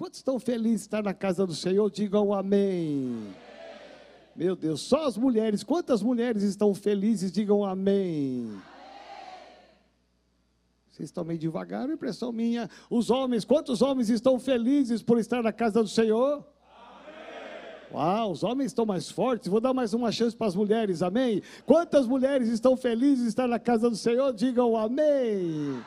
Quantos estão felizes de estar na casa do Senhor? Digam amém. Meu Deus, só as mulheres. Quantas mulheres estão felizes? Digam amém. Vocês estão meio devagar, é impressão minha. Os homens, quantos homens estão felizes por estar na casa do Senhor? Uau, os homens estão mais fortes. Vou dar mais uma chance para as mulheres, amém? Quantas mulheres estão felizes de estar na casa do Senhor? Digam amém.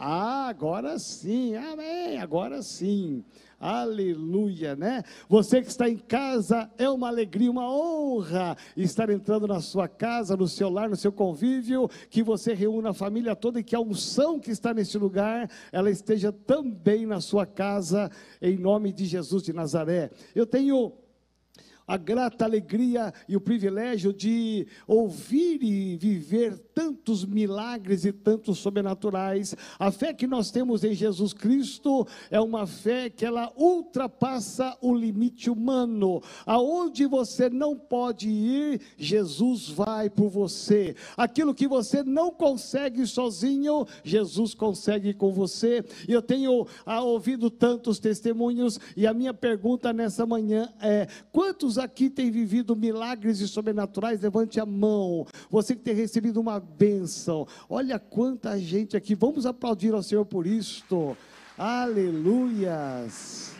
Ah, agora sim, amém, agora sim. Aleluia, né? Você que está em casa, é uma alegria, uma honra estar entrando na sua casa, no seu lar, no seu convívio, que você reúna a família toda e que a unção que está neste lugar, ela esteja também na sua casa, em nome de Jesus de Nazaré. Eu tenho a grata alegria e o privilégio de ouvir e viver tantos milagres e tantos sobrenaturais. A fé que nós temos em Jesus Cristo é uma fé que ela ultrapassa o limite humano. Aonde você não pode ir, Jesus vai por você. Aquilo que você não consegue sozinho, Jesus consegue com você. E eu tenho ah, ouvido tantos testemunhos e a minha pergunta nessa manhã é: quantos aqui tem vivido milagres e sobrenaturais? Levante a mão. Você que tem recebido uma bênção. Olha quanta gente aqui. Vamos aplaudir ao Senhor por isto. Aleluias.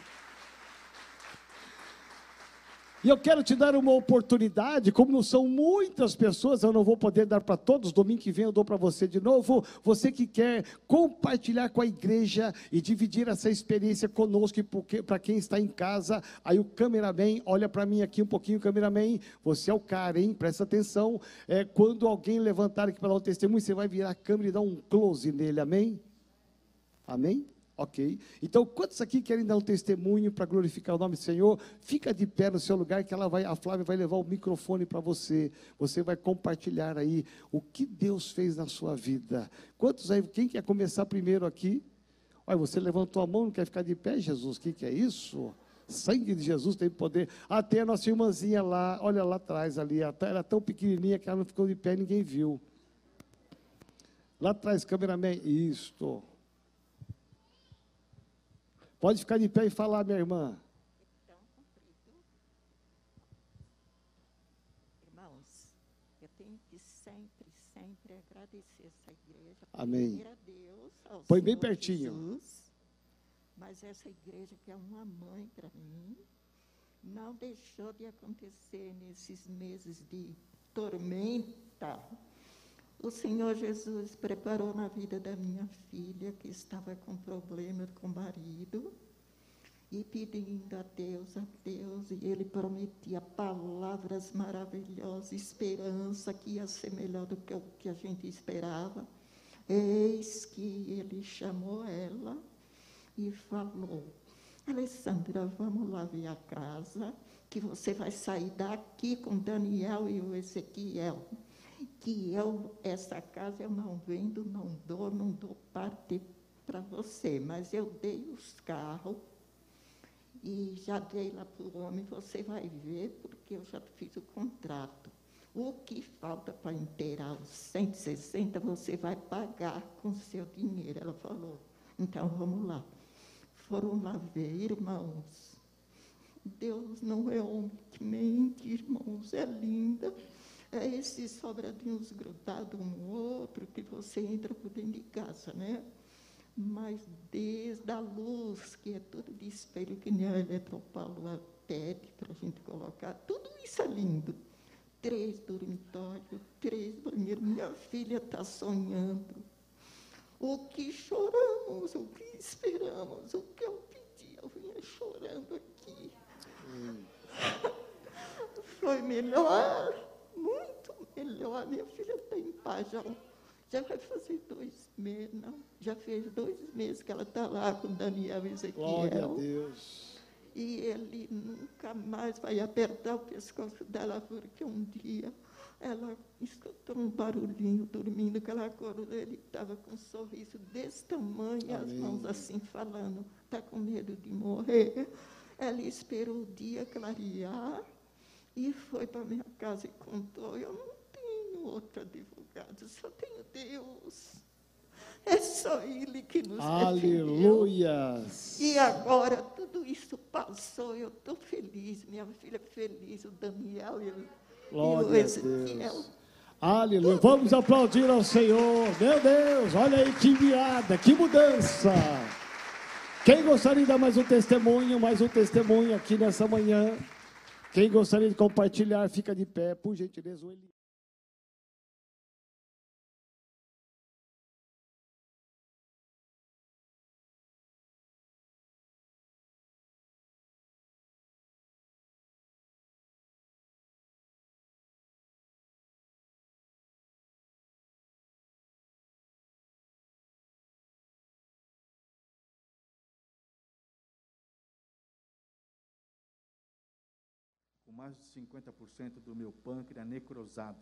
E eu quero te dar uma oportunidade, como não são muitas pessoas, eu não vou poder dar para todos, domingo que vem eu dou para você de novo. Você que quer compartilhar com a igreja e dividir essa experiência conosco, para quem está em casa, aí o cameraman, olha para mim aqui um pouquinho, cameraman, você é o cara, hein? Presta atenção. É, quando alguém levantar aqui para dar um testemunho, você vai virar a câmera e dar um close nele, amém? Amém? Ok? Então, quantos aqui querem dar um testemunho para glorificar o nome do Senhor? Fica de pé no seu lugar que ela vai, a Flávia vai levar o microfone para você. Você vai compartilhar aí o que Deus fez na sua vida. Quantos aí? Quem quer começar primeiro aqui? Olha, você levantou a mão, não quer ficar de pé, Jesus? O que, que é isso? Sangue de Jesus tem poder. Até a nossa irmãzinha lá, olha lá atrás ali, ela era tão pequenininha que ela não ficou de pé, ninguém viu. Lá atrás, cameraman, isto. Pode ficar de pé e falar, minha irmã. Irmãos, eu tenho que sempre, sempre agradecer essa igreja. Amém. A Deus, ao Põe bem pertinho. Jesus, mas essa igreja que é uma mãe para mim, não deixou de acontecer nesses meses de tormenta o Senhor Jesus preparou na vida da minha filha, que estava com problema com o marido, e pedindo a Deus, a Deus, e ele prometia palavras maravilhosas, esperança que ia ser melhor do que o que a gente esperava. Eis que ele chamou ela e falou: Alessandra, vamos lá ver a casa, que você vai sair daqui com Daniel e o Ezequiel que eu, essa casa eu não vendo, não dou, não dou parte para você, mas eu dei os carros e já dei lá para o homem, você vai ver, porque eu já fiz o contrato. O que falta para inteirar os 160, você vai pagar com seu dinheiro. Ela falou, então vamos lá. Foram lá ver, irmãos. Deus não é homem que mente, irmãos, é linda é esses sobradinhos grudados um no outro que você entra por dentro de casa, né? Mas desde a luz, que é tudo de espelho, que nem a Eletropaulo pede para a gente colocar, tudo isso é lindo. Três dormitórios, três banheiros, minha filha está sonhando. O que choramos, o que esperamos, o que eu pedi, eu vinha chorando aqui. Hum. Foi melhor muito melhor. Minha filha está em paz já, já vai fazer dois meses, não, já fez dois meses que ela está lá com Daniel e Ezequiel. Glória a Deus. E ele nunca mais vai apertar o pescoço dela, porque um dia ela escutou um barulhinho dormindo, que ela acordou, ele estava com um sorriso desse tamanho, e as mãos assim falando, está com medo de morrer. Ela esperou o dia clarear, e foi para minha casa e contou. Eu não tenho outro advogado, só tenho Deus. É só Ele que nos defendeu. Aleluias. E agora tudo isso passou, eu estou feliz, minha filha é feliz, o Daniel e o, e o Glória a Ezequiel. Deus. Aleluia. Vamos aplaudir ao Senhor. Meu Deus, olha aí que virada, que mudança. Quem gostaria de dar mais um testemunho, mais um testemunho aqui nessa manhã? Quem gostaria de compartilhar, fica de pé, por gentileza. Mais de 50% do meu pâncreas necrosado.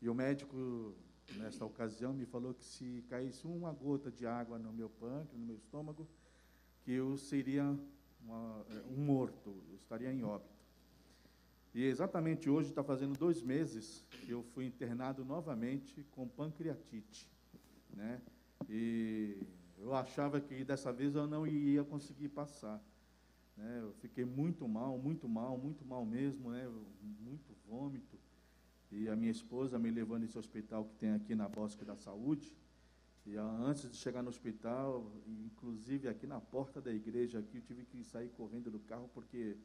E o médico, nesta ocasião, me falou que se caísse uma gota de água no meu pâncreas, no meu estômago, que eu seria uma- eh, um morto, eu estaria em óbito. E exatamente hoje, está fazendo dois meses, que eu fui internado novamente com pancreatite. Né? E eu achava que dessa vez eu não ia conseguir passar. Né? Eu fiquei muito mal, muito mal, muito mal mesmo, né? muito vômito. E a minha esposa me levou nesse hospital que tem aqui na Bosque da Saúde. E ah, antes de chegar no hospital, inclusive aqui na porta da igreja, aqui, eu tive que sair correndo do carro porque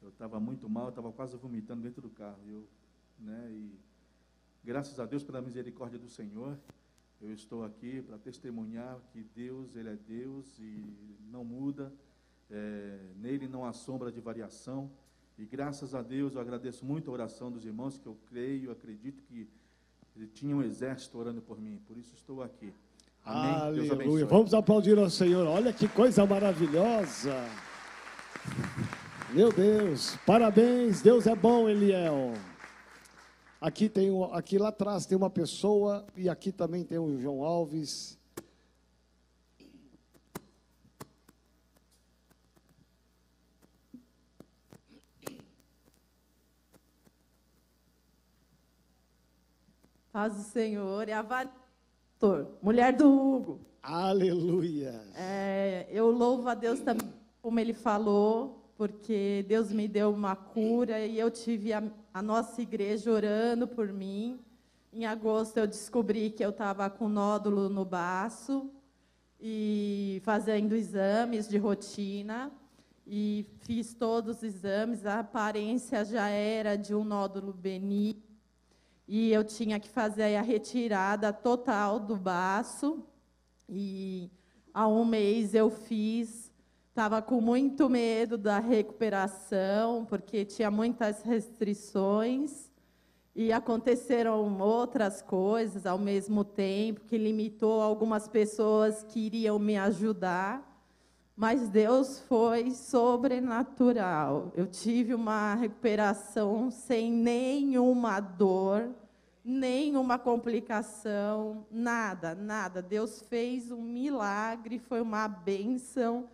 eu estava muito mal, estava quase vomitando dentro do carro. Eu, né? E graças a Deus pela misericórdia do Senhor, eu estou aqui para testemunhar que Deus, Ele é Deus e não muda. É, nele não há sombra de variação. E graças a Deus eu agradeço muito a oração dos irmãos, que eu creio, acredito que ele tinha um exército orando por mim. Por isso estou aqui. Amém. Deus abençoe. Aleluia. Vamos aplaudir ao Senhor. Olha que coisa maravilhosa. Meu Deus, parabéns. Deus é bom, Eliel. Aqui tem um- aqui lá atrás tem uma pessoa e aqui também tem o João Alves. Paz do Senhor. É a Vanessa, mulher do Hugo. Aleluia. É, eu louvo a Deus também, como ele falou, porque Deus me deu uma cura e eu tive a, a nossa igreja orando por mim. Em agosto eu descobri que eu estava com nódulo no baço e fazendo exames de rotina e fiz todos os exames. A aparência já era de um nódulo benigno e eu tinha que fazer a retirada total do baço. E há um mês eu fiz, estava com muito medo da recuperação, porque tinha muitas restrições. E aconteceram outras coisas ao mesmo tempo, que limitou algumas pessoas que iriam me ajudar. Mas Deus foi sobrenatural. Eu tive uma recuperação sem nenhuma dor, nenhuma complicação, nada, nada. Deus fez um milagre, foi uma bênção.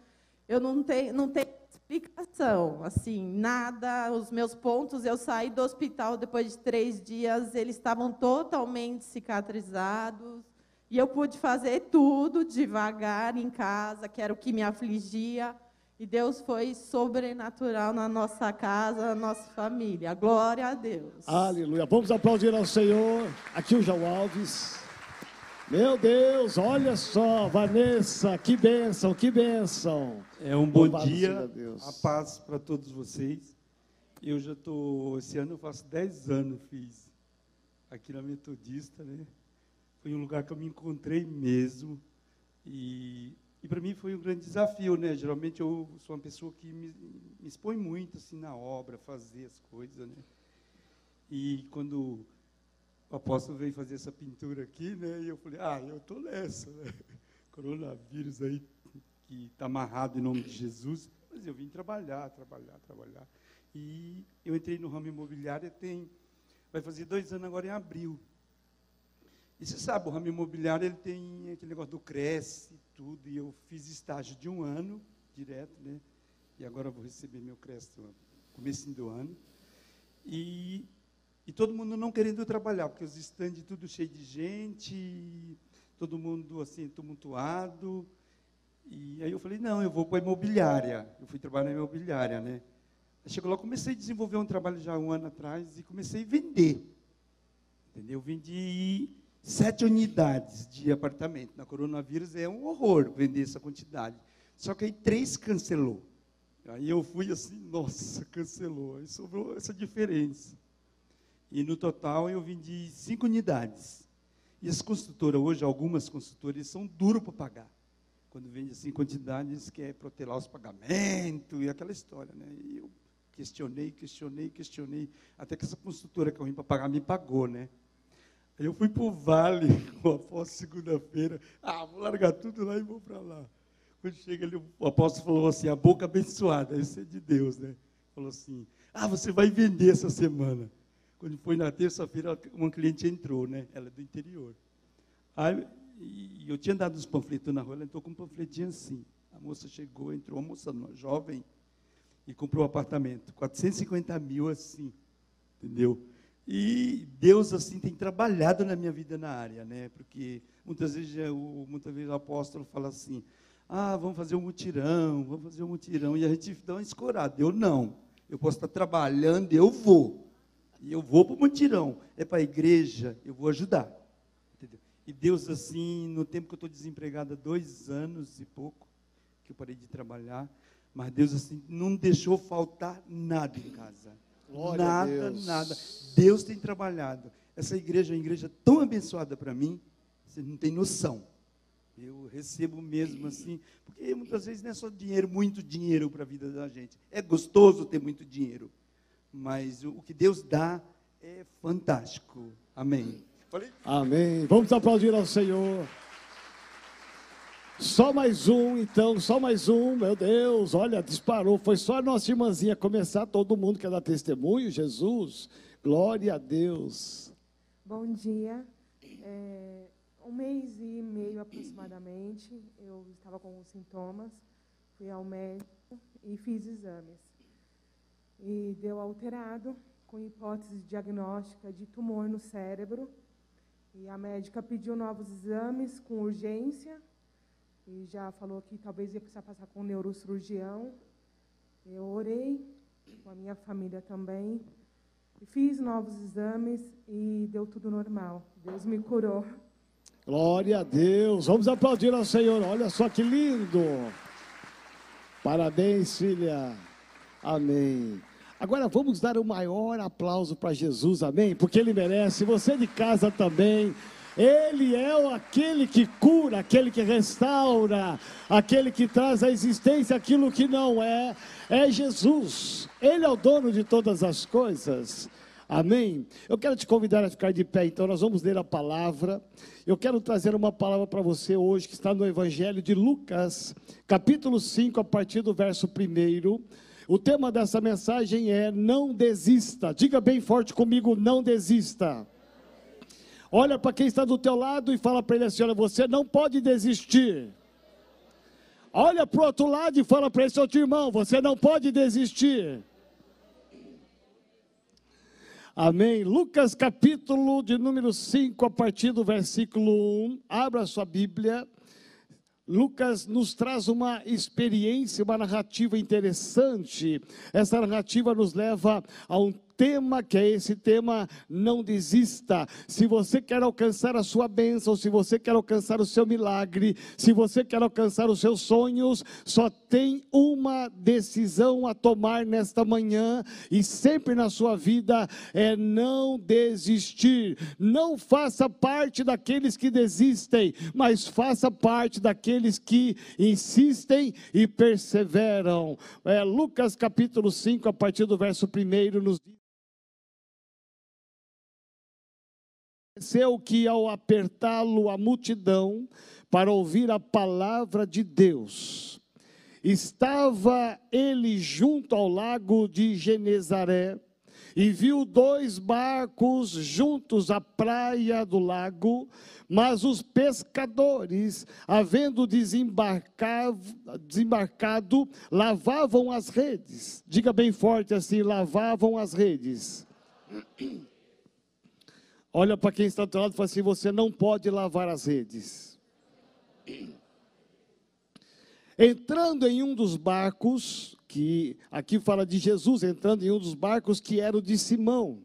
Eu não tenho, não tenho explicação, assim, nada. Os meus pontos, eu saí do hospital depois de três dias, eles estavam totalmente cicatrizados. E eu pude fazer tudo devagar em casa, que era o que me afligia. E Deus foi sobrenatural na nossa casa, na nossa família. Glória a Deus. Aleluia. Vamos aplaudir ao Senhor. Aqui o João Alves. Meu Deus, olha só, Vanessa, que bênção, que bênção. É um bom Louvado dia, Deus. a paz para todos vocês. Eu já estou, esse ano eu faço 10 anos, fiz aqui na Metodista, né? Foi um lugar que eu me encontrei mesmo. E, e para mim foi um grande desafio, né? Geralmente eu sou uma pessoa que me, me expõe muito assim na obra, fazer as coisas, né? E quando o apóstolo veio fazer essa pintura aqui, né? E eu falei, ah, eu estou nessa, né? Coronavírus aí que está amarrado em nome de Jesus. Mas eu vim trabalhar, trabalhar, trabalhar. E eu entrei no ramo imobiliário tem, vai fazer dois anos agora em abril. E você sabe, o ramo imobiliário ele tem aquele negócio do cresce, tudo, e eu fiz estágio de um ano, direto, né? E agora vou receber meu crédito no começo do ano. E, e todo mundo não querendo trabalhar, porque os estandes tudo cheio de gente, todo mundo assim, tumultuado. E aí eu falei, não, eu vou para a imobiliária. Eu fui trabalhar na imobiliária, né? Aí chegou lá, comecei a desenvolver um trabalho já um ano atrás e comecei a vender. Entendeu? Vendi sete unidades de apartamento. Na coronavírus é um horror vender essa quantidade. Só que aí três cancelou. Aí eu fui assim, nossa, cancelou. Aí sobrou essa diferença. E no total eu vendi cinco unidades. E as construtoras, hoje, algumas construtoras, são duras para pagar. Quando vende assim quantidades, quer protelar os pagamentos e aquela história. Né? E eu questionei, questionei, questionei, até que essa construtora que eu vim para pagar me pagou, né? Eu fui para o Vale, após segunda-feira, ah, vou largar tudo lá e vou para lá. Quando chega ali, o apóstolo falou assim, a boca abençoada, isso é de Deus, né? Falou assim, ah, você vai vender essa semana. Quando foi na terça-feira, uma cliente entrou, né? Ela é do interior. Aí, e eu tinha dado os panfletos na rua, ela entrou com um panfletinho assim. A moça chegou, entrou, uma moça jovem, e comprou um apartamento. 450 mil assim, entendeu? E Deus, assim, tem trabalhado na minha vida na área, né? Porque muitas vezes, o, muitas vezes o apóstolo fala assim, ah, vamos fazer um mutirão, vamos fazer um mutirão, e a gente dá uma escorada. Eu não. Eu posso estar trabalhando, eu vou. E eu vou para o mutirão. É para a igreja, eu vou ajudar. Entendeu? E Deus, assim, no tempo que eu estou desempregado há dois anos e pouco, que eu parei de trabalhar, mas Deus, assim, não deixou faltar nada em casa. Glória nada, a Deus. nada. Deus tem trabalhado. Essa igreja é uma igreja tão abençoada para mim, você não tem noção. Eu recebo mesmo assim, porque muitas vezes não é só dinheiro, muito dinheiro para a vida da gente. É gostoso ter muito dinheiro, mas o, que Deus dá é fantástico. Amém. Amém. Vamos aplaudir ao Senhor. Só mais um, então, só mais um. Meu Deus, olha, disparou. Foi só a nossa irmãzinha começar, todo mundo quer dar testemunho. Jesus, glória a Deus. Bom dia. É, um mês e meio aproximadamente, eu estava com sintomas, fui ao médico e fiz exames. E deu alterado, com hipótese diagnóstica de tumor no cérebro. E a médica pediu novos exames com urgência e já falou que talvez ia precisar passar com um neurocirurgião. Eu orei com a minha família também. E fiz novos exames e deu tudo normal. Deus me curou. Glória a Deus. Vamos aplaudir ao Senhor. Olha só que lindo. Parabéns, filha. Amém. Agora vamos dar o maior aplauso para Jesus, amém? Porque ele merece. Você de casa também. Ele é aquele que cura, aquele que restaura, aquele que traz à existência aquilo que não é. É Jesus. Ele é o dono de todas as coisas. Amém? Eu quero te convidar a ficar de pé, então nós vamos ler a palavra. Eu quero trazer uma palavra para você hoje, que está no Evangelho de Lucas, capítulo 5, a partir do verso 1. O tema dessa mensagem é: Não desista. Diga bem forte comigo: Não desista. Olha para quem está do teu lado e fala para ele assim: Olha, você não pode desistir. Olha para o outro lado e fala para esse outro irmão: Você não pode desistir. Amém. Lucas capítulo de número 5, a partir do versículo 1. Abra sua Bíblia. Lucas nos traz uma experiência, uma narrativa interessante. Essa narrativa nos leva a um tema que é esse tema não desista. Se você quer alcançar a sua bênção, se você quer alcançar o seu milagre, se você quer alcançar os seus sonhos, só tem uma decisão a tomar nesta manhã e sempre na sua vida é não desistir. Não faça parte daqueles que desistem, mas faça parte daqueles que insistem e perseveram. É, Lucas capítulo 5, a partir do verso 1 nos diz Aconteceu que ao apertá-lo a multidão para ouvir a palavra de Deus, estava ele junto ao lago de Genezaré e viu dois barcos juntos à praia do lago, mas os pescadores, havendo desembarcado, desembarcado, lavavam as redes. Diga bem forte assim: lavavam as redes. Olha para quem está do lado e fala assim: você não pode lavar as redes. Entrando em um dos barcos, que aqui fala de Jesus entrando em um dos barcos que era o de Simão.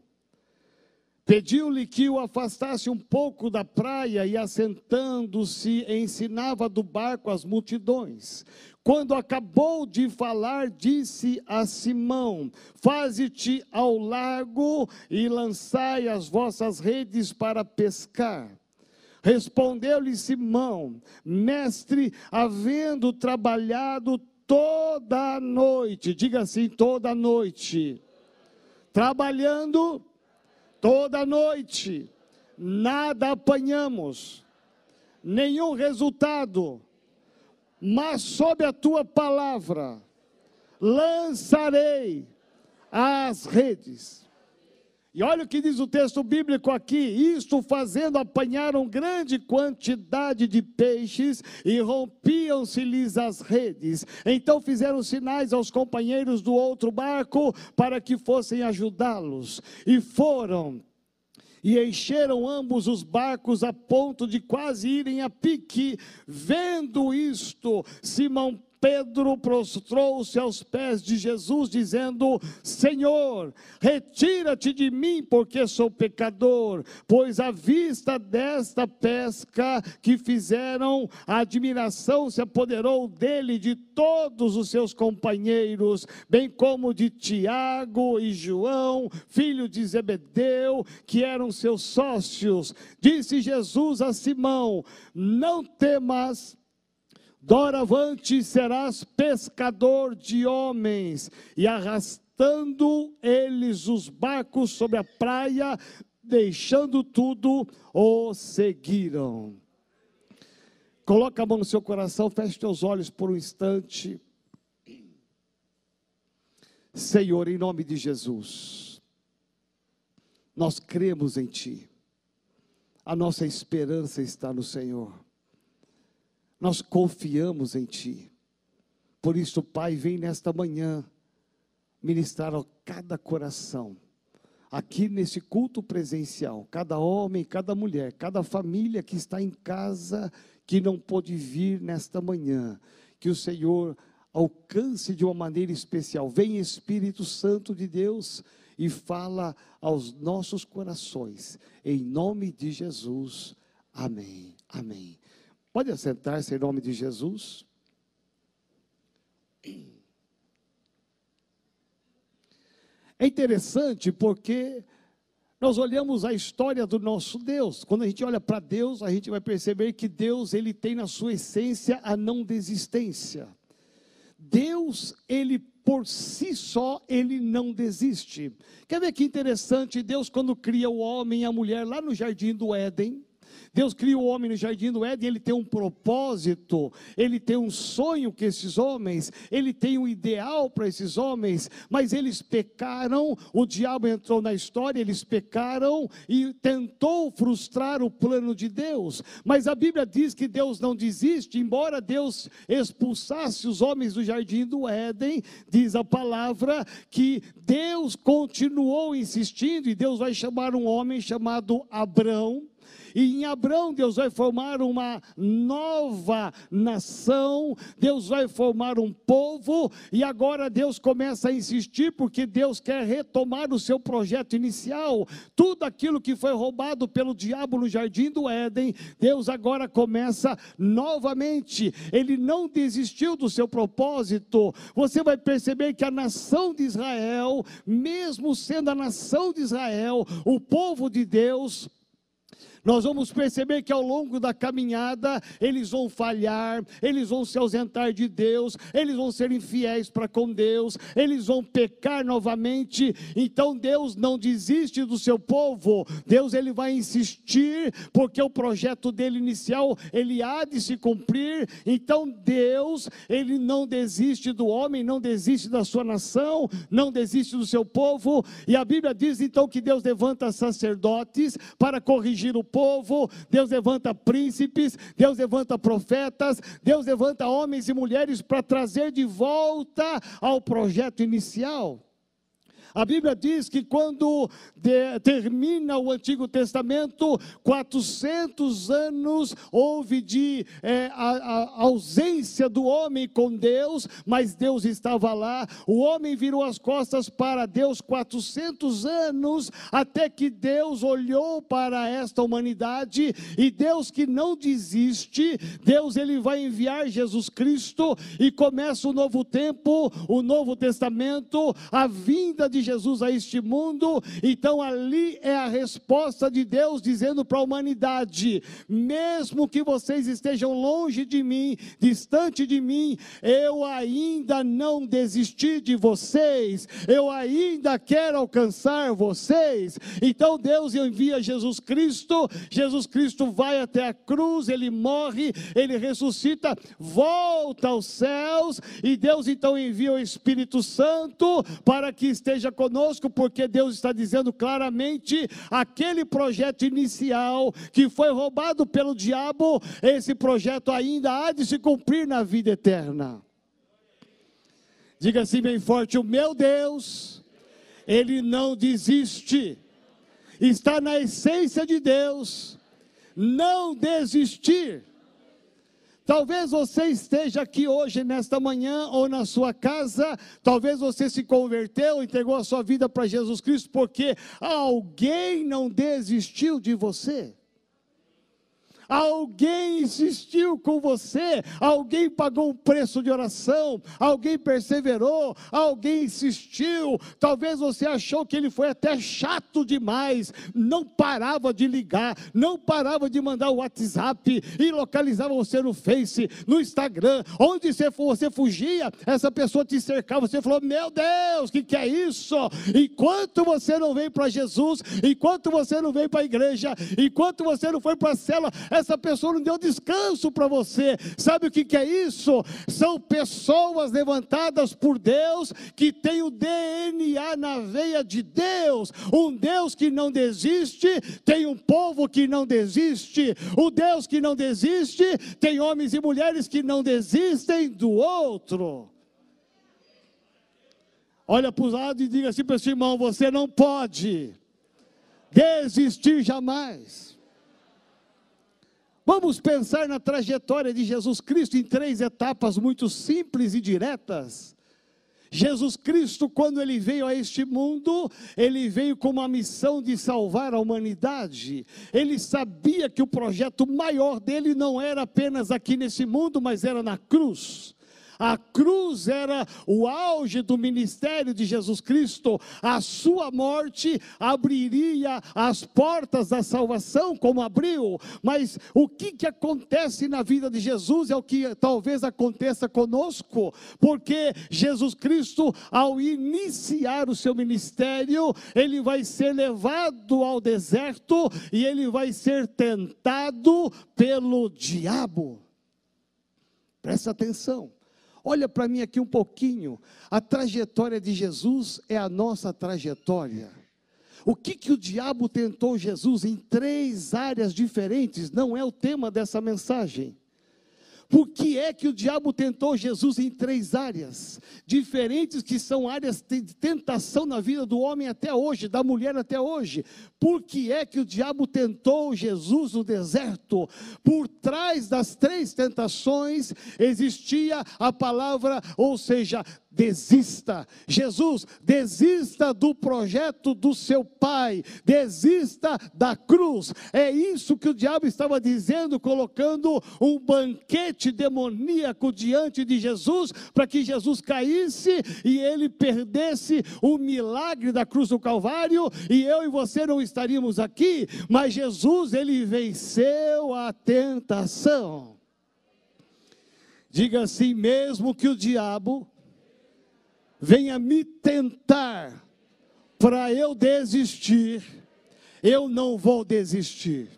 Pediu-lhe que o afastasse um pouco da praia e, assentando-se, ensinava do barco as multidões. Quando acabou de falar, disse a Simão: Faze-te ao largo e lançai as vossas redes para pescar. Respondeu-lhe Simão: Mestre, havendo trabalhado toda a noite, diga assim, toda a noite, trabalhando toda a noite, nada apanhamos, nenhum resultado, mas sob a tua palavra lançarei as redes. E olha o que diz o texto bíblico aqui: isto fazendo, apanharam grande quantidade de peixes e rompiam-se-lhes as redes. Então fizeram sinais aos companheiros do outro barco para que fossem ajudá-los. E foram e encheram ambos os barcos a ponto de quase irem a pique. Vendo isto, Simão Pedro prostrou-se aos pés de Jesus, dizendo: Senhor, retira-te de mim, porque sou pecador. Pois à vista desta pesca que fizeram, a admiração se apoderou dele de todos os seus companheiros, bem como de Tiago e João, filho de Zebedeu, que eram seus sócios. Disse Jesus a Simão: Não temas Doravante serás pescador de homens. E arrastando eles os barcos sobre a praia, deixando tudo, o seguiram. Coloca a mão no seu coração, feche teus olhos por um instante. Senhor, em nome de Jesus, nós cremos em Ti. A nossa esperança está no Senhor. Nós confiamos em Ti. Por isso, Pai, vem nesta manhã ministrar a cada coração, aqui nesse culto presencial, cada homem, cada mulher, cada família que está em casa, que não pôde vir nesta manhã, que o Senhor alcance de uma maneira especial. Vem Espírito Santo de Deus e fala aos nossos corações, em nome de Jesus. Amém. Amém. Pode assentar-se em nome de Jesus. É interessante porque nós olhamos a história do nosso Deus. Quando a gente olha para Deus, a gente vai perceber que Deus ele tem na sua essência a não desistência. Deus, ele por si só, ele não desiste. Quer ver que interessante? Deus, quando cria o homem e a mulher lá no jardim do Éden, Deus cria o homem no jardim do Éden, ele tem um propósito, ele tem um sonho com esses homens, ele tem um ideal para esses homens, mas eles pecaram, o diabo entrou na história, eles pecaram e tentou frustrar o plano de Deus. Mas a Bíblia diz que Deus não desiste, embora Deus expulsasse os homens do jardim do Éden, diz a palavra que Deus continuou insistindo e Deus vai chamar um homem chamado Abrão e em Abraão, Deus vai formar uma nova nação, Deus vai formar um povo, e agora Deus começa a insistir, porque Deus quer retomar o seu projeto inicial. Tudo aquilo que foi roubado pelo diabo no jardim do Éden, Deus agora começa novamente. Ele não desistiu do seu propósito. Você vai perceber que a nação de Israel, mesmo sendo a nação de Israel, o povo de Deus, nós vamos perceber que ao longo da caminhada eles vão falhar, eles vão se ausentar de Deus, eles vão ser infiéis para com Deus, eles vão pecar novamente. Então Deus não desiste do seu povo. Deus ele vai insistir porque o projeto dele inicial ele há de se cumprir. Então Deus ele não desiste do homem, não desiste da sua nação, não desiste do seu povo. E a Bíblia diz então que Deus levanta sacerdotes para corrigir o povo povo, Deus levanta príncipes, Deus levanta profetas, Deus levanta homens e mulheres para trazer de volta ao projeto inicial. A Bíblia diz que quando de, termina o Antigo Testamento, 400 anos houve de é, a, a ausência do homem com Deus, mas Deus estava lá. O homem virou as costas para Deus 400 anos, até que Deus olhou para esta humanidade e Deus que não desiste, Deus ele vai enviar Jesus Cristo e começa o novo tempo, o novo testamento, a vinda de Jesus a este mundo. Então ali é a resposta de Deus dizendo para a humanidade: mesmo que vocês estejam longe de mim, distante de mim, eu ainda não desisti de vocês, eu ainda quero alcançar vocês. Então Deus envia Jesus Cristo, Jesus Cristo vai até a cruz, ele morre, ele ressuscita, volta aos céus, e Deus então envia o Espírito Santo para que esteja conosco, porque Deus está dizendo claramente: aquele projeto inicial que foi roubado pelo diabo, esse projeto ainda há de se cumprir na vida eterna. Diga assim bem forte: o meu Deus, ele não desiste, está na essência de Deus, não desistir. Talvez você esteja aqui hoje, nesta manhã, ou na sua casa, talvez você se converteu, entregou a sua vida para Jesus Cristo, porque alguém não desistiu de você. Alguém insistiu com você, alguém pagou um preço de oração, alguém perseverou, alguém insistiu. Talvez você achou que ele foi até chato demais, não parava de ligar, não parava de mandar o WhatsApp e localizava você no Face, no Instagram. Onde você, você fugia, essa pessoa te cercava. Você falou: Meu Deus, o que, que é isso? Enquanto você não vem para Jesus, enquanto você não vem para a igreja, enquanto você não foi para a cela, essa pessoa não deu descanso para você. Sabe o que, que é isso? São pessoas levantadas por Deus que têm o DNA na veia de Deus. Um Deus que não desiste, tem um povo que não desiste. O Deus que não desiste, tem homens e mulheres que não desistem do outro. Olha para o lado e diga assim para esse irmão: você não pode desistir jamais. Vamos pensar na trajetória de Jesus Cristo em três etapas muito simples e diretas. Jesus Cristo, quando ele veio a este mundo, ele veio com uma missão de salvar a humanidade. Ele sabia que o projeto maior dele não era apenas aqui nesse mundo, mas era na cruz. A cruz era o auge do ministério de Jesus Cristo. A sua morte abriria as portas da salvação, como abriu. Mas o que, que acontece na vida de Jesus é o que talvez aconteça conosco, porque Jesus Cristo, ao iniciar o seu ministério, ele vai ser levado ao deserto e ele vai ser tentado pelo diabo. Presta atenção. Olha para mim aqui um pouquinho. A trajetória de Jesus é a nossa trajetória. O que, que o diabo tentou Jesus em três áreas diferentes não é o tema dessa mensagem. Por que é que o diabo tentou Jesus em três áreas diferentes, que são áreas de tentação na vida do homem até hoje, da mulher até hoje? Por que é que o diabo tentou Jesus no deserto? Por trás das três tentações existia a palavra, ou seja, desista. Jesus, desista do projeto do seu pai, desista da cruz. É isso que o diabo estava dizendo, colocando um banquete demoníaco diante de Jesus, para que Jesus caísse e ele perdesse o milagre da cruz do Calvário, e eu e você não estaríamos aqui, mas Jesus, ele venceu a tentação. Diga assim: mesmo que o diabo venha me tentar para eu desistir, eu não vou desistir.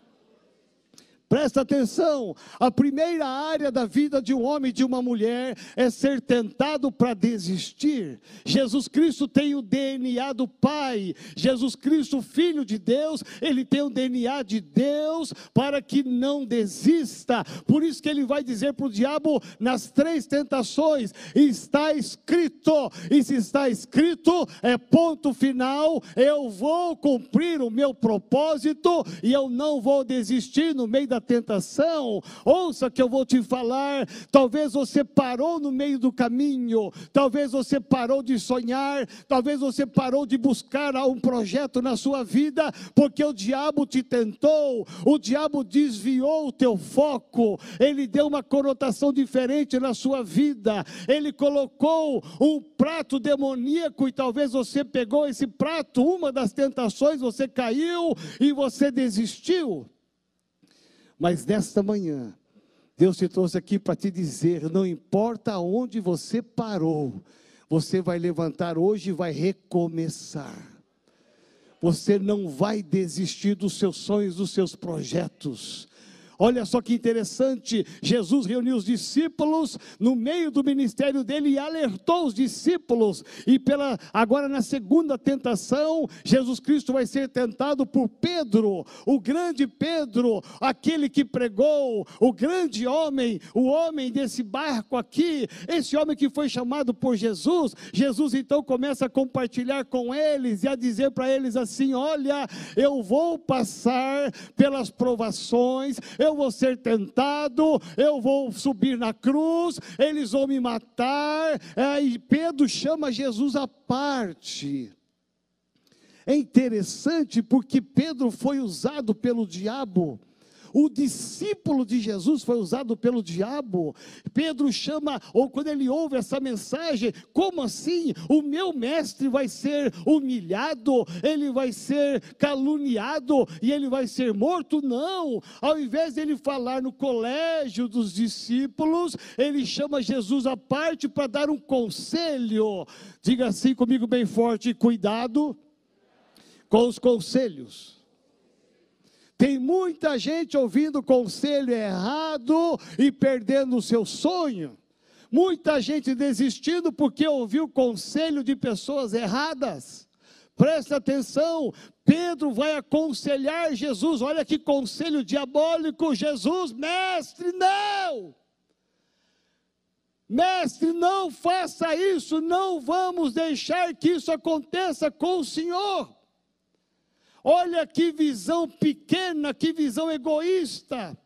Presta atenção: a primeira área da vida de um homem e de uma mulher é ser tentado para desistir. Jesus Cristo tem o DNA do Pai, Jesus Cristo, Filho de Deus, ele tem o DNA de Deus para que não desista. Por isso que ele vai dizer para o diabo nas três tentações: está escrito, e se está escrito, é ponto final, eu vou cumprir o meu propósito e eu não vou desistir no meio da tentação, ouça que eu vou te falar. Talvez você parou no meio do caminho, talvez você parou de sonhar, talvez você parou de buscar um projeto na sua vida, porque o diabo te tentou, o diabo desviou o teu foco, ele deu uma conotação diferente na sua vida, ele colocou um prato demoníaco e talvez você pegou esse prato, uma das tentações, você caiu e você desistiu. Mas nesta manhã, Deus te trouxe aqui para te dizer: não importa onde você parou, você vai levantar hoje e vai recomeçar. Você não vai desistir dos seus sonhos, dos seus projetos. Olha só que interessante, Jesus reuniu os discípulos no meio do ministério dele e alertou os discípulos. E pela agora na segunda tentação, Jesus Cristo vai ser tentado por Pedro, o grande Pedro, aquele que pregou, o grande homem, o homem desse barco aqui, esse homem que foi chamado por Jesus. Jesus então começa a compartilhar com eles e a dizer para eles assim: "Olha, eu vou passar pelas provações, eu eu vou ser tentado, eu vou subir na cruz, eles vão me matar. É, e Pedro chama Jesus à parte. É interessante porque Pedro foi usado pelo diabo o discípulo de Jesus foi usado pelo diabo. Pedro chama, ou quando ele ouve essa mensagem, como assim? O meu mestre vai ser humilhado, ele vai ser caluniado e ele vai ser morto? Não. Ao invés de ele falar no colégio dos discípulos, ele chama Jesus à parte para dar um conselho. Diga assim comigo bem forte: cuidado com os conselhos. Tem muita gente ouvindo conselho errado e perdendo o seu sonho. Muita gente desistindo porque ouviu conselho de pessoas erradas. Presta atenção, Pedro vai aconselhar Jesus. Olha que conselho diabólico, Jesus, mestre, não! Mestre, não faça isso, não vamos deixar que isso aconteça com o Senhor. Olha que visão pequena, que visão egoísta.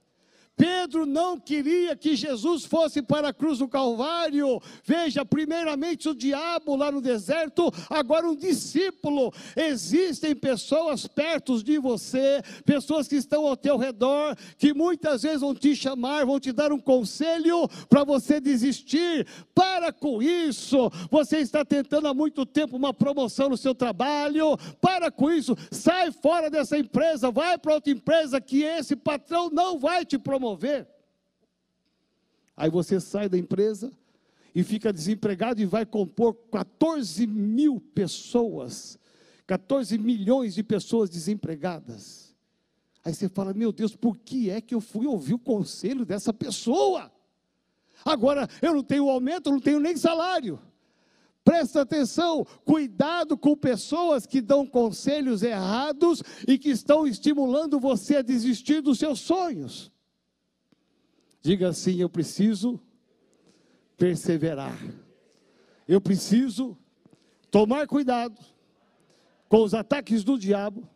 Pedro não queria que Jesus fosse para a cruz do Calvário. Veja, primeiramente o diabo lá no deserto, agora um discípulo. Existem pessoas perto de você, pessoas que estão ao teu redor, que muitas vezes vão te chamar, vão te dar um conselho para você desistir. Para com isso. Você está tentando há muito tempo uma promoção no seu trabalho. Para com isso. Sai fora dessa empresa, vai para outra empresa que esse patrão não vai te promover promover. Aí você sai da empresa e fica desempregado e vai compor 14 mil pessoas, 14 milhões de pessoas desempregadas. Aí você fala: Meu Deus, por que é que eu fui ouvir o conselho dessa pessoa? Agora eu não tenho aumento, não tenho nem salário. Presta atenção, cuidado com pessoas que dão conselhos errados e que estão estimulando você a desistir dos seus sonhos. Diga assim: eu preciso perseverar. Eu preciso tomar cuidado com os ataques do diabo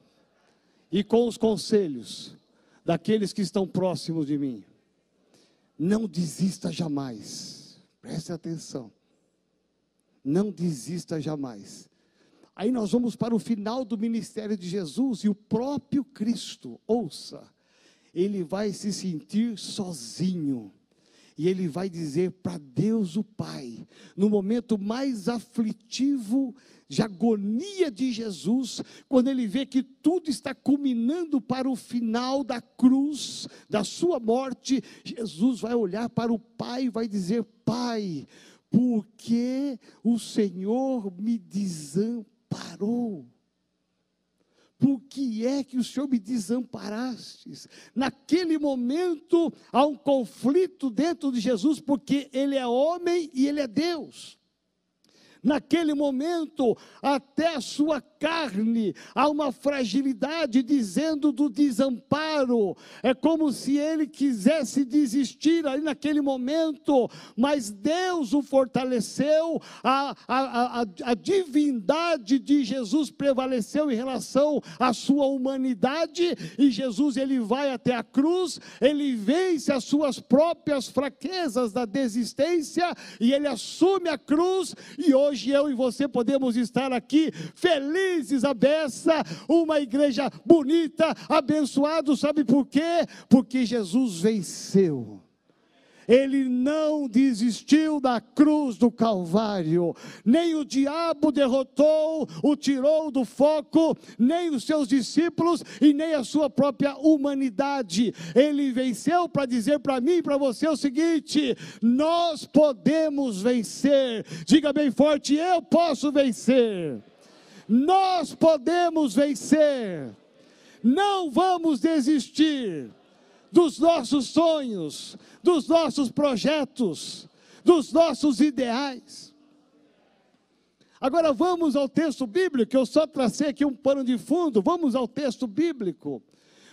e com os conselhos daqueles que estão próximos de mim. Não desista jamais. Preste atenção. Não desista jamais. Aí nós vamos para o final do ministério de Jesus e o próprio Cristo, ouça, ele vai se sentir sozinho. E ele vai dizer para Deus o Pai, no momento mais aflitivo, de agonia de Jesus, quando ele vê que tudo está culminando para o final da cruz, da sua morte, Jesus vai olhar para o Pai e vai dizer: Pai, por que o Senhor me desamparou? Por que é que o Senhor me desamparastes? Naquele momento há um conflito dentro de Jesus, porque ele é homem e ele é Deus. Naquele momento, até a sua carne, há uma fragilidade dizendo do desamparo. É como se ele quisesse desistir ali naquele momento, mas Deus o fortaleceu, a, a, a, a divindade de Jesus prevaleceu em relação à sua humanidade, e Jesus ele vai até a cruz, ele vence as suas próprias fraquezas da desistência, e ele assume a cruz, e hoje eu e você podemos estar aqui felizes felizes a beça, uma igreja bonita, abençoado, sabe por quê? Porque Jesus venceu. Ele não desistiu da cruz do Calvário, nem o diabo derrotou, o tirou do foco, nem os seus discípulos e nem a sua própria humanidade. Ele venceu para dizer para mim e para você o seguinte: nós podemos vencer. Diga bem forte: eu posso vencer. Nós podemos vencer. Não vamos desistir dos nossos sonhos, dos nossos projetos, dos nossos ideais. Agora vamos ao texto bíblico, eu só tracei aqui um pano de fundo, vamos ao texto bíblico.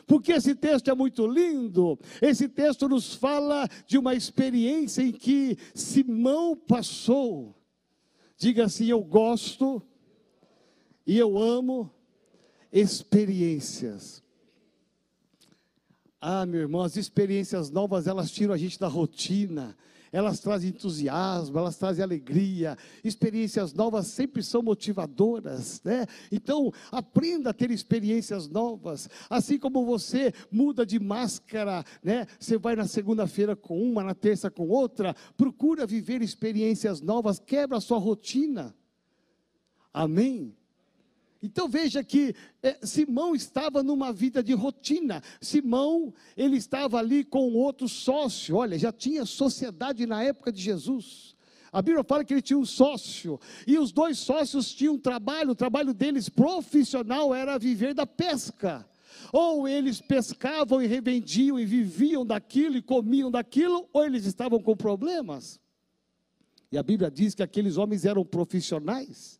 Porque esse texto é muito lindo. Esse texto nos fala de uma experiência em que Simão passou. Diga assim: Eu gosto e eu amo experiências. Ah, meu irmão, as experiências novas, elas tiram a gente da rotina, elas trazem entusiasmo, elas trazem alegria. Experiências novas sempre são motivadoras, né? Então, aprenda a ter experiências novas. Assim como você muda de máscara, né? Você vai na segunda-feira com uma, na terça com outra, procura viver experiências novas, quebra a sua rotina. Amém? Então veja que é, Simão estava numa vida de rotina. Simão, ele estava ali com outro sócio. Olha, já tinha sociedade na época de Jesus. A Bíblia fala que ele tinha um sócio, e os dois sócios tinham trabalho, o trabalho deles profissional era viver da pesca. Ou eles pescavam e revendiam e viviam daquilo e comiam daquilo, ou eles estavam com problemas. E a Bíblia diz que aqueles homens eram profissionais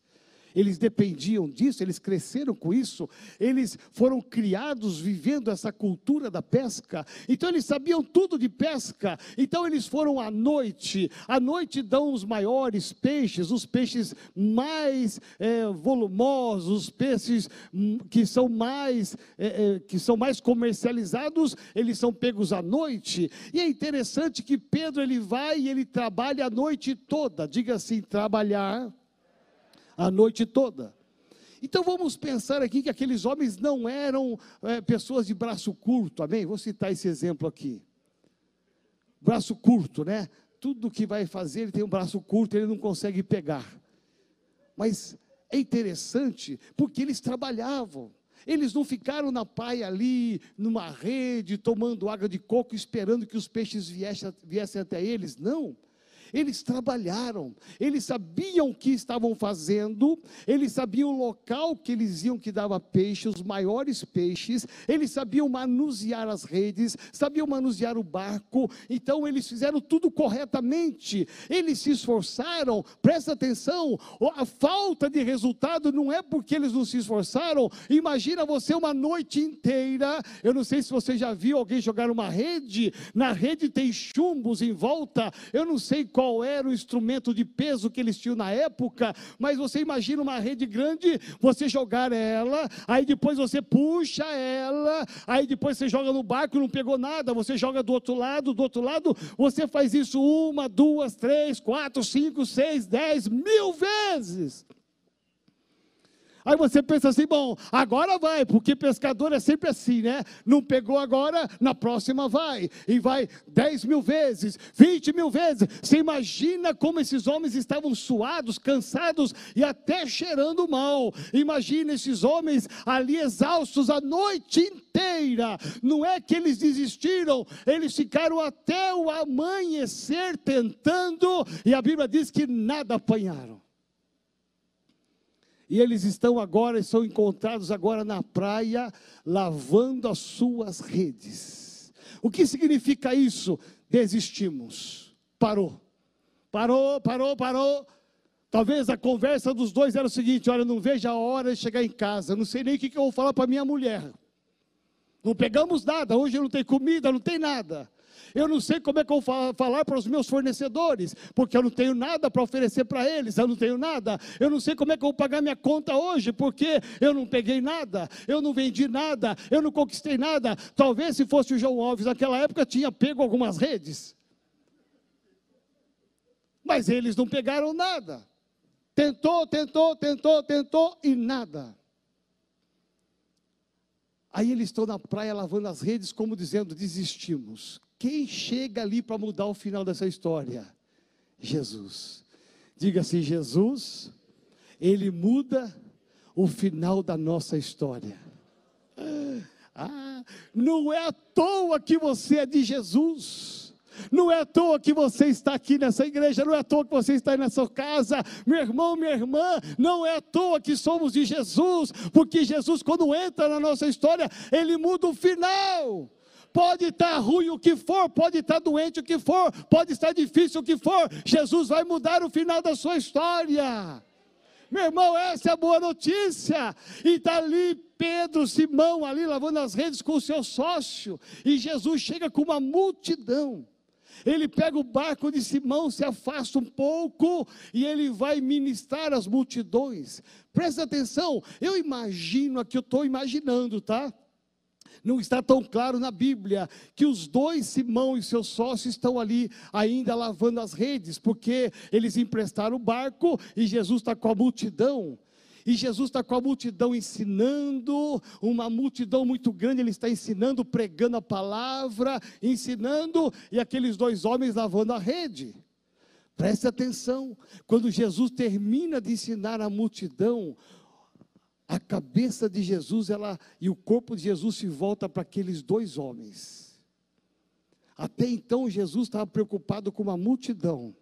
eles dependiam disso, eles cresceram com isso, eles foram criados vivendo essa cultura da pesca, então eles sabiam tudo de pesca, então eles foram à noite, à noite dão os maiores peixes, os peixes mais é, volumosos, os peixes hum, que são mais, é, é, que são mais comercializados, eles são pegos à noite, e é interessante que Pedro ele vai e ele trabalha a noite toda, diga assim, trabalhar a noite toda. Então vamos pensar aqui que aqueles homens não eram é, pessoas de braço curto, amém? Vou citar esse exemplo aqui. Braço curto, né? Tudo que vai fazer, ele tem um braço curto, ele não consegue pegar. Mas é interessante porque eles trabalhavam. Eles não ficaram na praia ali, numa rede, tomando água de coco, esperando que os peixes viessem, viessem até eles. Não. Eles trabalharam, eles sabiam o que estavam fazendo, eles sabiam o local que eles iam que dava peixe, os maiores peixes, eles sabiam manusear as redes, sabiam manusear o barco, então eles fizeram tudo corretamente, eles se esforçaram, presta atenção, a falta de resultado não é porque eles não se esforçaram, imagina você uma noite inteira, eu não sei se você já viu alguém jogar uma rede, na rede tem chumbos em volta, eu não sei qual qual era o instrumento de peso que eles tinham na época, mas você imagina uma rede grande, você jogar ela, aí depois você puxa ela, aí depois você joga no barco e não pegou nada, você joga do outro lado, do outro lado, você faz isso uma, duas, três, quatro, cinco, seis, dez, mil vezes. Aí você pensa assim, bom, agora vai, porque pescador é sempre assim, né? Não pegou agora, na próxima vai. E vai 10 mil vezes, 20 mil vezes. Você imagina como esses homens estavam suados, cansados e até cheirando mal. Imagina esses homens ali exaustos a noite inteira. Não é que eles desistiram, eles ficaram até o amanhecer tentando, e a Bíblia diz que nada apanharam. E eles estão agora, são encontrados agora na praia, lavando as suas redes. O que significa isso? Desistimos. Parou. Parou, parou, parou. Talvez a conversa dos dois era o seguinte: olha, não vejo a hora de chegar em casa, não sei nem o que eu vou falar para minha mulher. Não pegamos nada, hoje não tem comida, não tem nada. Eu não sei como é que eu vou falar para os meus fornecedores, porque eu não tenho nada para oferecer para eles, eu não tenho nada. Eu não sei como é que eu vou pagar minha conta hoje, porque eu não peguei nada, eu não vendi nada, eu não conquistei nada. Talvez se fosse o João Alves naquela época, tinha pego algumas redes. Mas eles não pegaram nada. Tentou, tentou, tentou, tentou e nada. Aí eles estão na praia lavando as redes, como dizendo: desistimos. Quem chega ali para mudar o final dessa história? Jesus. Diga assim: Jesus, Ele muda o final da nossa história. Ah, não é à toa que você é de Jesus. Não é à toa que você está aqui nessa igreja, não é à toa que você está nessa casa, meu irmão, minha irmã, não é à toa que somos de Jesus, porque Jesus, quando entra na nossa história, ele muda o final. Pode estar ruim o que for, pode estar doente o que for, pode estar difícil o que for, Jesus vai mudar o final da sua história. Meu irmão, essa é a boa notícia. E está ali Pedro, Simão, ali lavando as redes com o seu sócio. E Jesus chega com uma multidão. Ele pega o barco de Simão, se afasta um pouco e ele vai ministrar as multidões. Presta atenção, eu imagino aqui, eu estou imaginando, tá? Não está tão claro na Bíblia que os dois, Simão e seu sócio, estão ali ainda lavando as redes, porque eles emprestaram o barco e Jesus está com a multidão. E Jesus está com a multidão ensinando, uma multidão muito grande, ele está ensinando, pregando a palavra, ensinando, e aqueles dois homens lavando a rede. Preste atenção, quando Jesus termina de ensinar a multidão, a cabeça de Jesus ela, e o corpo de Jesus se volta para aqueles dois homens. Até então Jesus estava preocupado com uma multidão,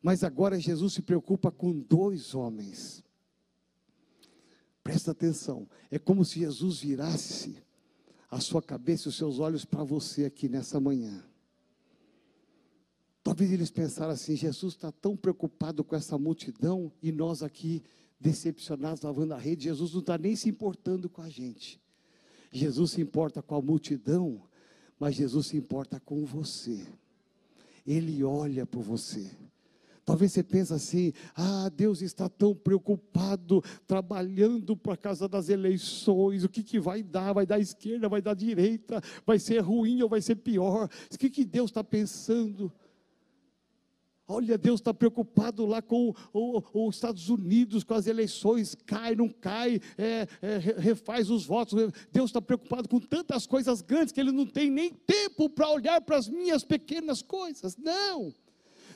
mas agora Jesus se preocupa com dois homens. Presta atenção, é como se Jesus virasse a sua cabeça e os seus olhos para você aqui nessa manhã. Talvez eles pensaram assim: Jesus está tão preocupado com essa multidão e nós aqui decepcionados lavando a rede. Jesus não está nem se importando com a gente. Jesus se importa com a multidão, mas Jesus se importa com você. Ele olha por você. Talvez você pense assim: ah, Deus está tão preocupado, trabalhando para a casa das eleições, o que, que vai dar? Vai dar esquerda, vai dar direita, vai ser ruim ou vai ser pior? O que, que Deus está pensando? Olha, Deus está preocupado lá com os Estados Unidos, com as eleições, cai, não cai, é, é, refaz os votos. Deus está preocupado com tantas coisas grandes que Ele não tem nem tempo para olhar para as minhas pequenas coisas. Não.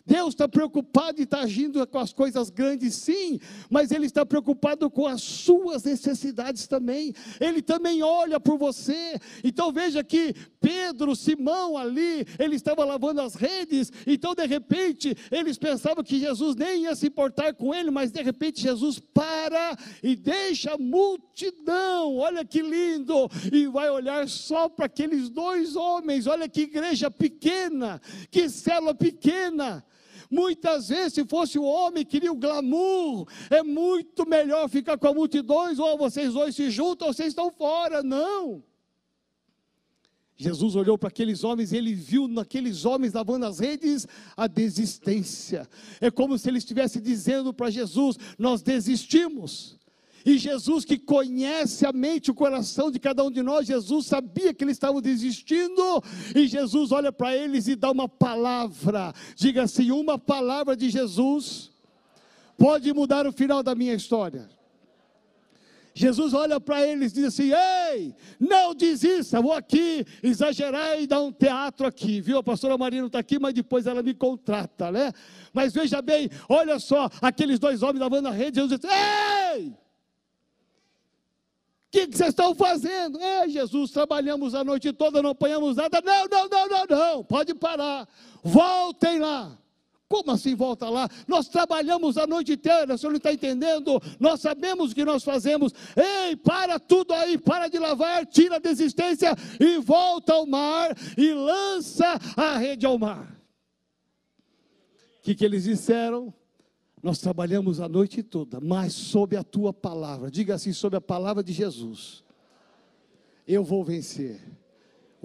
Deus está preocupado e está agindo com as coisas grandes, sim, mas Ele está preocupado com as suas necessidades também. Ele também olha por você. Então veja que Pedro, Simão ali, ele estava lavando as redes. Então de repente eles pensavam que Jesus nem ia se importar com ele, mas de repente Jesus para e deixa a multidão. Olha que lindo! E vai olhar só para aqueles dois homens. Olha que igreja pequena, que célula pequena. Muitas vezes, se fosse o homem que queria o glamour, é muito melhor ficar com a multidões, ou vocês dois se juntam, ou vocês estão fora. Não. Jesus olhou para aqueles homens e ele viu naqueles homens lavando as redes a desistência. É como se ele estivesse dizendo para Jesus: Nós desistimos. E Jesus, que conhece a mente o coração de cada um de nós, Jesus sabia que eles estavam desistindo, e Jesus olha para eles e dá uma palavra. Diga assim: uma palavra de Jesus pode mudar o final da minha história. Jesus olha para eles e diz assim: Ei, não desista, vou aqui exagerar e dar um teatro aqui, viu? A pastora Maria não está aqui, mas depois ela me contrata, né? Mas veja bem, olha só, aqueles dois homens lavando a rede, Jesus diz: Ei! Que, que vocês estão fazendo? É, Jesus, trabalhamos a noite toda, não apanhamos nada. Não, não, não, não, não, pode parar. Voltem lá. Como assim volta lá? Nós trabalhamos a noite inteira, o senhor não está entendendo? Nós sabemos o que nós fazemos. Ei, para tudo aí, para de lavar, tira a desistência e volta ao mar e lança a rede ao mar. O que, que eles disseram? Nós trabalhamos a noite toda, mas sob a tua palavra, diga assim, sob a palavra de Jesus, eu vou vencer.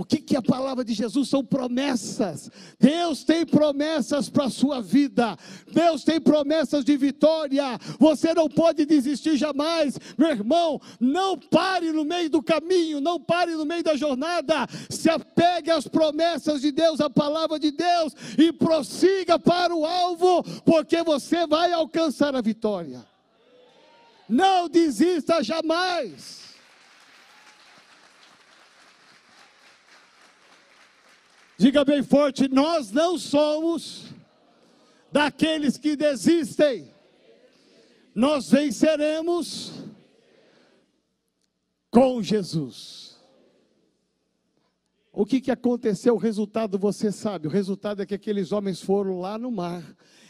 O que, que a palavra de Jesus? São promessas. Deus tem promessas para a sua vida. Deus tem promessas de vitória. Você não pode desistir jamais. Meu irmão, não pare no meio do caminho, não pare no meio da jornada. Se apegue às promessas de Deus, à palavra de Deus e prossiga para o alvo, porque você vai alcançar a vitória. Não desista jamais. Diga bem forte: nós não somos daqueles que desistem, nós venceremos com Jesus. O que, que aconteceu? O resultado você sabe. O resultado é que aqueles homens foram lá no mar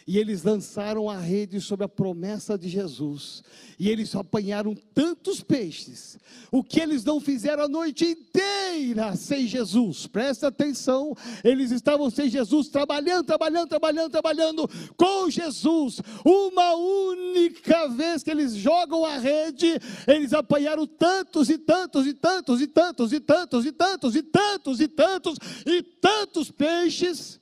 e eles lançaram a rede sobre a promessa de Jesus. E eles apanharam tantos peixes. O que eles não fizeram a noite inteira sem Jesus. Presta atenção, eles estavam sem Jesus, trabalhando, trabalhando, trabalhando, trabalhando com Jesus. Uma única vez que eles jogam a rede, eles apanharam tantos e tantos e tantos e tantos e tantos e tantos e tantos e tantos e tantos peixes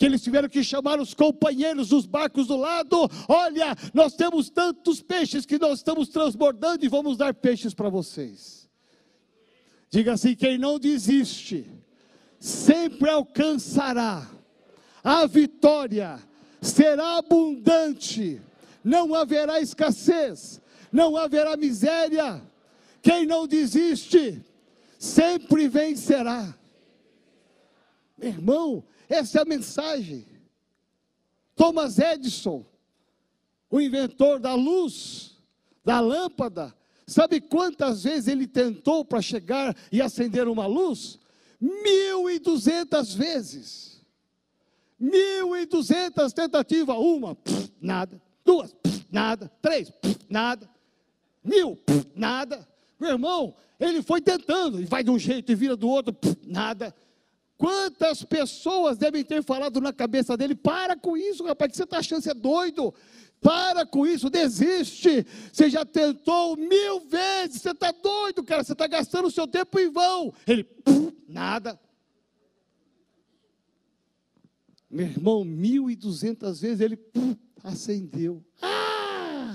que eles tiveram que chamar os companheiros dos barcos do lado. Olha, nós temos tantos peixes que nós estamos transbordando e vamos dar peixes para vocês. Diga assim: quem não desiste, sempre alcançará a vitória, será abundante, não haverá escassez, não haverá miséria. Quem não desiste, sempre vencerá. Meu irmão, essa é a mensagem. Thomas Edison, o inventor da luz, da lâmpada, sabe quantas vezes ele tentou para chegar e acender uma luz? Mil e duzentas vezes. Mil e duzentas tentativas. Uma, pff, nada. Duas, pff, nada. Três, pff, nada. Mil, nada. Meu irmão, ele foi tentando, e vai de um jeito e vira do outro, nada. Quantas pessoas devem ter falado na cabeça dele: para com isso, rapaz, que você está achando, você é doido. Para com isso, desiste. Você já tentou mil vezes, você está doido, cara, você está gastando o seu tempo em vão. Ele, nada. Meu irmão, mil e duzentas vezes ele acendeu. Ah!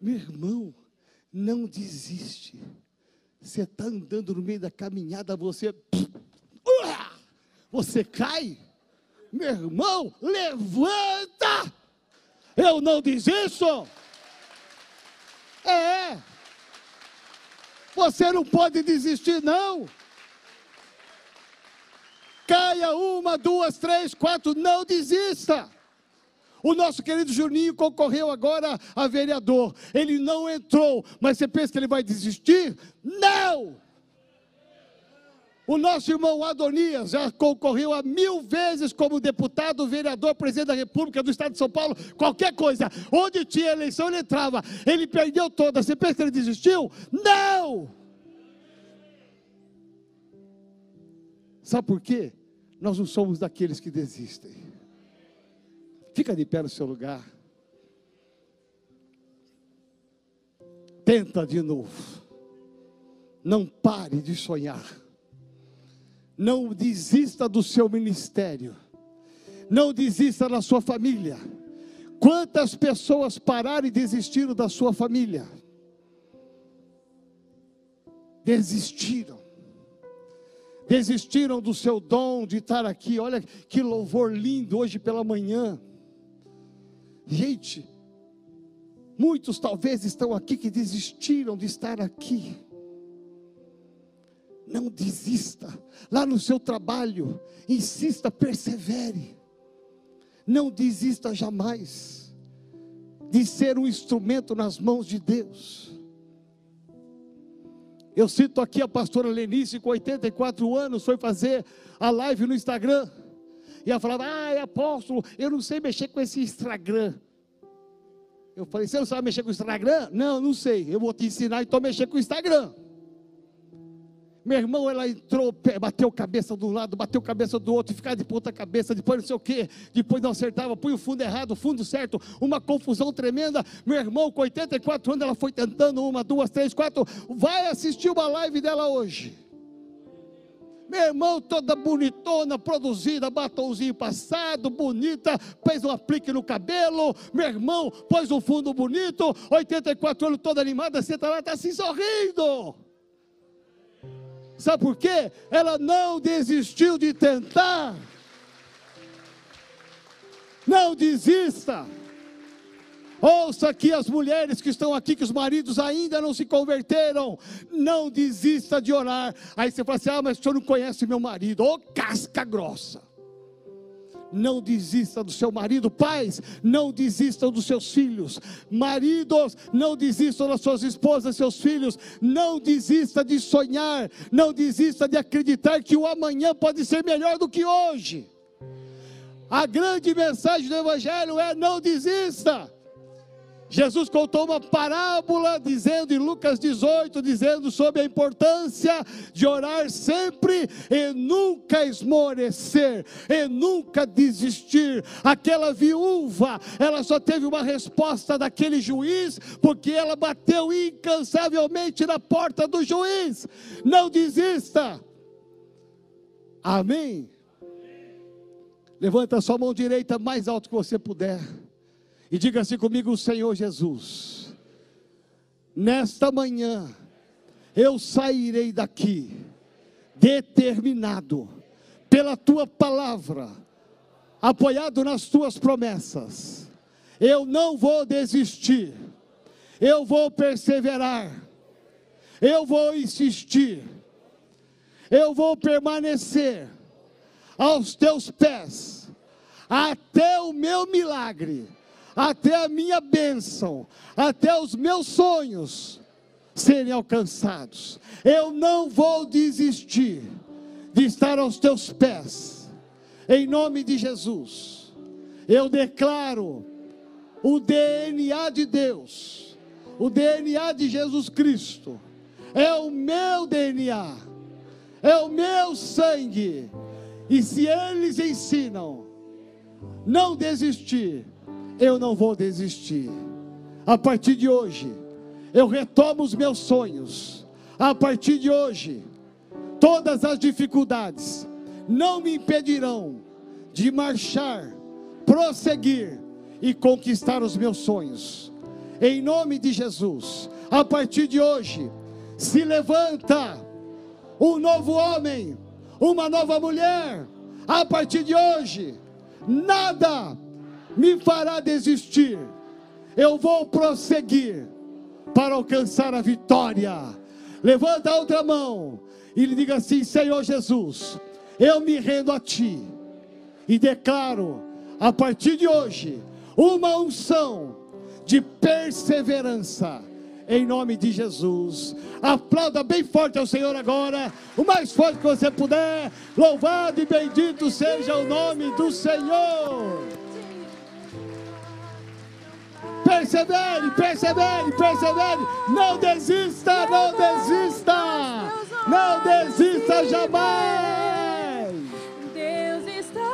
Meu irmão, não desiste. Você está andando no meio da caminhada, você. Você cai. Meu irmão, levanta! Eu não desisto. É. Você não pode desistir, não. Caia uma, duas, três, quatro, não desista. O nosso querido Juninho concorreu agora a vereador. Ele não entrou, mas você pensa que ele vai desistir? Não! O nosso irmão Adonias já concorreu a mil vezes como deputado, vereador, presidente da República do Estado de São Paulo, qualquer coisa. Onde tinha eleição, ele entrava. Ele perdeu todas. Você pensa que ele desistiu? Não! Sabe por quê? Nós não somos daqueles que desistem. Fica de pé no seu lugar. Tenta de novo. Não pare de sonhar. Não desista do seu ministério. Não desista da sua família. Quantas pessoas pararam e desistiram da sua família? Desistiram. Desistiram do seu dom de estar aqui. Olha que louvor lindo hoje pela manhã. Gente, muitos talvez estão aqui que desistiram de estar aqui. Não desista. Lá no seu trabalho, insista, persevere. Não desista jamais de ser um instrumento nas mãos de Deus. Eu cito aqui a pastora Lenice, com 84 anos, foi fazer a live no Instagram. E ela falava, ah, apóstolo, eu não sei mexer com esse Instagram. Eu falei, você não sabe mexer com o Instagram? Não, não sei. Eu vou te ensinar então a mexer com o Instagram. Meu irmão, ela entrou, bateu cabeça de um lado, bateu cabeça do outro, ficava de ponta cabeça, depois não sei o quê, depois não acertava, põe o fundo errado, o fundo certo, uma confusão tremenda. Meu irmão, com 84 anos, ela foi tentando uma, duas, três, quatro. Vai assistir uma live dela hoje. Meu irmão, toda bonitona, produzida, batomzinho passado, bonita, fez um aplique no cabelo. Meu irmão, pôs um fundo bonito, 84 anos, toda animada, senta lá, está assim sorrindo. Sabe por quê? Ela não desistiu de tentar. Não desista. Ouça aqui as mulheres que estão aqui, que os maridos ainda não se converteram. Não desista de orar. Aí você fala assim: ah, mas o senhor não conhece meu marido. Ô oh, casca grossa não desista do seu marido, pais, não desistam dos seus filhos, maridos, não desistam das suas esposas, seus filhos, não desista de sonhar, não desista de acreditar que o amanhã pode ser melhor do que hoje. A grande mensagem do Evangelho é: não desista. Jesus contou uma parábola dizendo em Lucas 18, dizendo sobre a importância de orar sempre e nunca esmorecer, e nunca desistir. Aquela viúva, ela só teve uma resposta daquele juiz, porque ela bateu incansavelmente na porta do juiz. Não desista. Amém. Levanta a sua mão direita mais alto que você puder. E diga assim comigo, Senhor Jesus, nesta manhã eu sairei daqui determinado pela tua palavra, apoiado nas tuas promessas. Eu não vou desistir, eu vou perseverar, eu vou insistir, eu vou permanecer aos teus pés até o meu milagre até a minha bênção, até os meus sonhos serem alcançados. Eu não vou desistir de estar aos teus pés, em nome de Jesus. Eu declaro o DNA de Deus, o DNA de Jesus Cristo, é o meu DNA, é o meu sangue. E se eles ensinam, não desistir, eu não vou desistir. A partir de hoje, eu retomo os meus sonhos. A partir de hoje, todas as dificuldades não me impedirão de marchar, prosseguir e conquistar os meus sonhos. Em nome de Jesus, a partir de hoje, se levanta um novo homem, uma nova mulher. A partir de hoje, nada me fará desistir. Eu vou prosseguir para alcançar a vitória. Levanta a outra mão e lhe diga assim: Senhor Jesus, eu me rendo a ti e declaro a partir de hoje uma unção de perseverança em nome de Jesus. Aplauda bem forte ao Senhor agora, o mais forte que você puder. Louvado e bendito seja o nome do Senhor. Persevere, persevere, persevere. Não desista, não desista. Não desista jamais. Deus está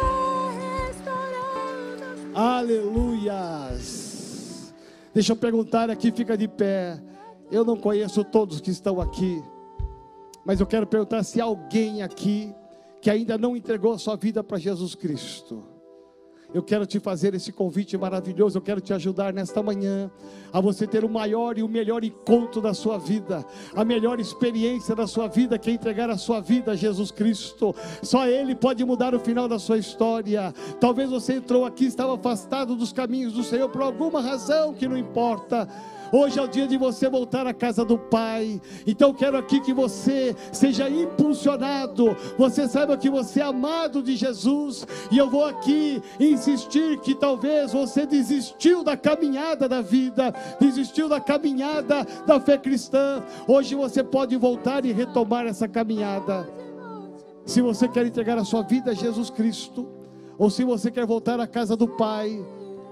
restaurando. Aleluias. Deixa eu perguntar aqui, fica de pé. Eu não conheço todos que estão aqui, mas eu quero perguntar se alguém aqui que ainda não entregou a sua vida para Jesus Cristo. Eu quero te fazer esse convite maravilhoso. Eu quero te ajudar nesta manhã a você ter o maior e o melhor encontro da sua vida, a melhor experiência da sua vida, que é entregar a sua vida a Jesus Cristo. Só Ele pode mudar o final da sua história. Talvez você entrou aqui, estava afastado dos caminhos do Senhor por alguma razão que não importa. Hoje é o dia de você voltar à casa do Pai. Então quero aqui que você seja impulsionado. Você saiba que você é amado de Jesus. E eu vou aqui insistir que talvez você desistiu da caminhada da vida, desistiu da caminhada da fé cristã. Hoje você pode voltar e retomar essa caminhada. Se você quer entregar a sua vida a Jesus Cristo, ou se você quer voltar à casa do Pai,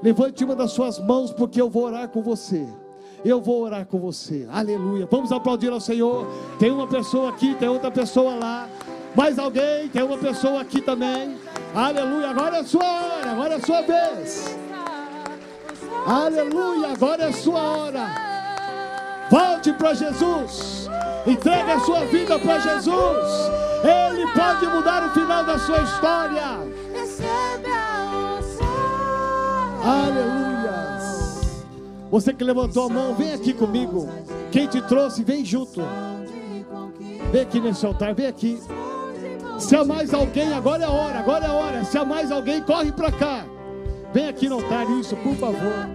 levante uma das suas mãos, porque eu vou orar com você. Eu vou orar com você. Aleluia. Vamos aplaudir ao Senhor. Tem uma pessoa aqui, tem outra pessoa lá. Mais alguém? Tem uma pessoa aqui também. Aleluia. Agora é a sua hora, agora é a sua vez. Aleluia. Agora é a sua hora. Volte para Jesus. Entregue a sua vida para Jesus. Ele pode mudar o final da sua história. Aleluia. Você que levantou a mão, vem aqui comigo. Quem te trouxe, vem junto. Vem aqui nesse altar, vem aqui. Se há mais alguém, agora é a hora, agora é a hora. Se há mais alguém, corre para cá. Vem aqui no altar, isso, por favor.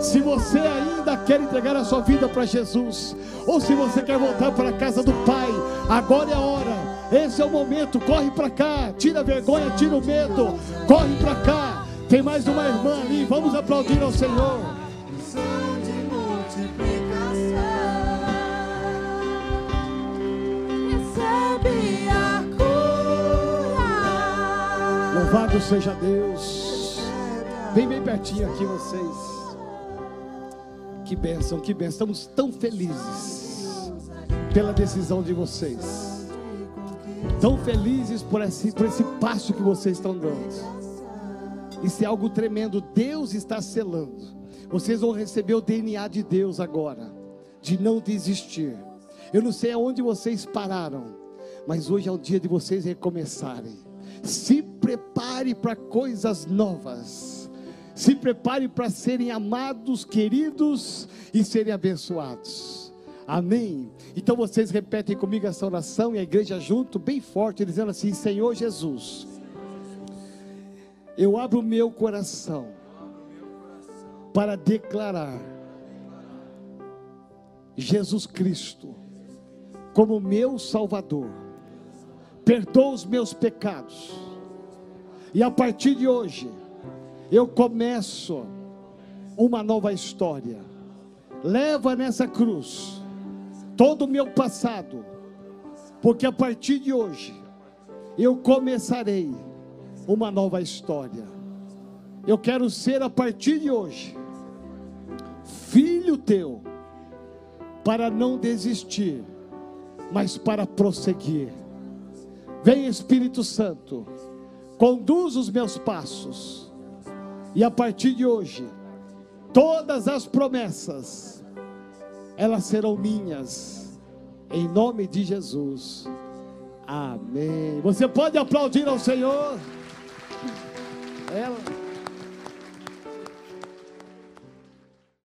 Se você ainda quer entregar a sua vida para Jesus, ou se você quer voltar para a casa do Pai, agora é a hora. Esse é o momento. Corre para cá, tira a vergonha, tira o medo. Corre para cá. Tem mais uma irmã ali. Vamos aplaudir ao Senhor. Louvado seja Deus. Vem bem pertinho aqui vocês. Que bênção, que bênção. Estamos tão felizes pela decisão de vocês. Tão felizes por esse, por esse passo que vocês estão dando. Isso é algo tremendo. Deus está selando. Vocês vão receber o DNA de Deus agora. De não desistir. Eu não sei aonde vocês pararam. Mas hoje é o dia de vocês recomeçarem. Se prepare para coisas novas. Se prepare para serem amados, queridos e serem abençoados. Amém. Então vocês repetem comigo essa oração e a igreja junto, bem forte, dizendo assim: Senhor Jesus, eu abro o meu coração para declarar Jesus Cristo como meu Salvador. Perdoa os meus pecados. E a partir de hoje, eu começo uma nova história. Leva nessa cruz todo o meu passado, porque a partir de hoje eu começarei uma nova história. Eu quero ser a partir de hoje filho teu, para não desistir, mas para prosseguir. Vem Espírito Santo, conduz os meus passos, e a partir de hoje, todas as promessas, elas serão minhas, em nome de Jesus. Amém. Você pode aplaudir ao Senhor? Ela.